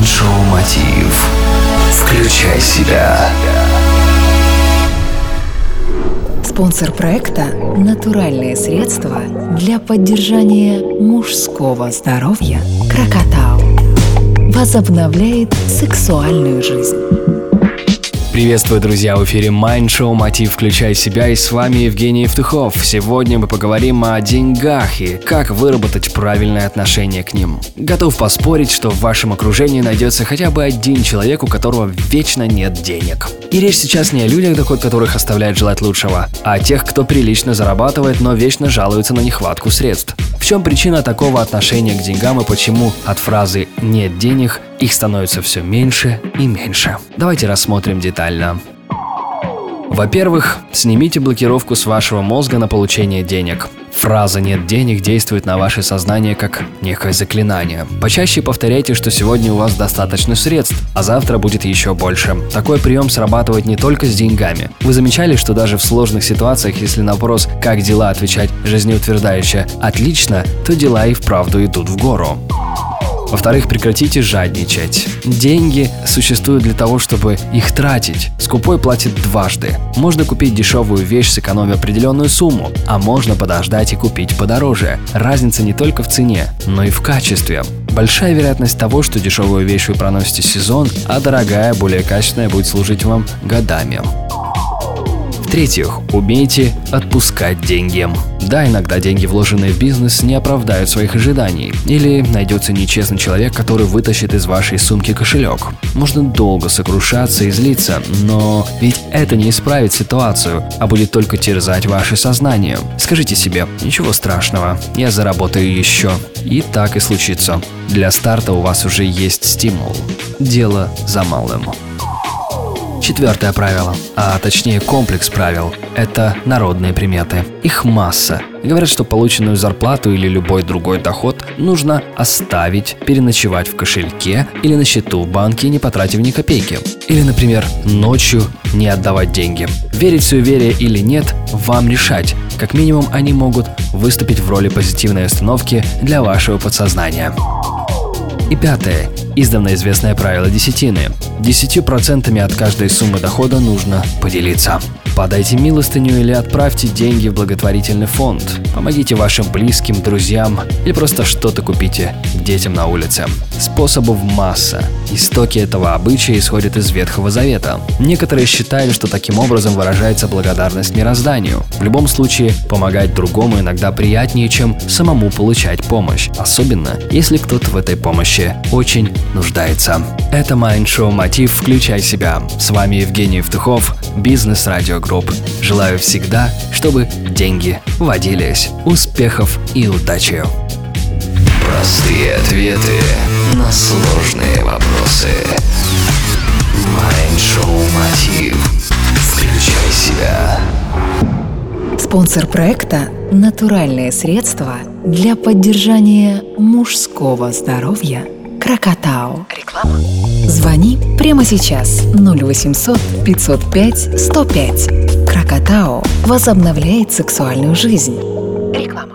Майншоу Мотив. Включай себя. Спонсор проекта – натуральные средства для поддержания мужского здоровья «Крокотау». Возобновляет сексуальную жизнь. Приветствую, друзья! В эфире Mind Show «Мотив. Включай себя» и с вами Евгений Евтухов. Сегодня мы поговорим о деньгах и как выработать правильное отношение к ним. Готов поспорить, что в вашем окружении найдется хотя бы один человек, у которого вечно нет денег. И речь сейчас не о людях, доход которых оставляет желать лучшего, а о тех, кто прилично зарабатывает, но вечно жалуется на нехватку средств. Чем причина такого отношения к деньгам и почему от фразы «нет денег» их становится все меньше и меньше? Давайте рассмотрим детально. Во-первых, снимите блокировку с вашего мозга на получение денег. Фраза «нет денег» действует на ваше сознание как некое заклинание. Почаще повторяйте, что сегодня у вас достаточно средств, а завтра будет еще больше. Такой прием срабатывает не только с деньгами. Вы замечали, что даже в сложных ситуациях, если на вопрос «как дела?» отвечать жизнеутверждающе «отлично», то дела и вправду идут в гору. Во-вторых, прекратите жадничать. Деньги существуют для того, чтобы их тратить. Скупой платит дважды. Можно купить дешевую вещь, сэкономив определенную сумму, а можно подождать и купить подороже. Разница не только в цене, но и в качестве. Большая вероятность того, что дешевую вещь вы проносите сезон, а дорогая, более качественная будет служить вам годами. В-третьих, умейте отпускать деньги. Да, иногда деньги, вложенные в бизнес, не оправдают своих ожиданий. Или найдется нечестный человек, который вытащит из вашей сумки кошелек. Можно долго сокрушаться и злиться, но ведь это не исправит ситуацию, а будет только терзать ваше сознание. Скажите себе, ничего страшного, я заработаю еще. И так и случится. Для старта у вас уже есть стимул. Дело за малым. Четвертое правило, а точнее комплекс правил – это народные приметы. Их масса. Говорят, что полученную зарплату или любой другой доход нужно оставить, переночевать в кошельке или на счету в банке, не потратив ни копейки. Или, например, ночью не отдавать деньги. Верить в суеверие или нет, вам решать. Как минимум, они могут выступить в роли позитивной остановки для вашего подсознания. И пятое. Издавна известное правило десятины. Десятью процентами от каждой суммы дохода нужно поделиться. Подайте милостыню или отправьте деньги в благотворительный фонд. Помогите вашим близким, друзьям или просто что-то купите детям на улице. Способов масса. Истоки этого обычая исходят из Ветхого Завета. Некоторые считают, что таким образом выражается благодарность мирозданию. В любом случае, помогать другому иногда приятнее, чем самому получать помощь. Особенно, если кто-то в этой помощи очень нуждается. Это Mind Show Мотив «Включай себя». С вами Евгений Евтухов, Бизнес Радио Групп. Желаю всегда, чтобы деньги водились. Успехов и удачи! Простые ответы на сложные вопросы. Майншоу Мотив. Включай себя. Спонсор проекта – натуральные средства для поддержания мужского здоровья «Крокотау». Реклама. Звони прямо сейчас 0800 505 105. «Крокотау» возобновляет сексуальную жизнь. Реклама.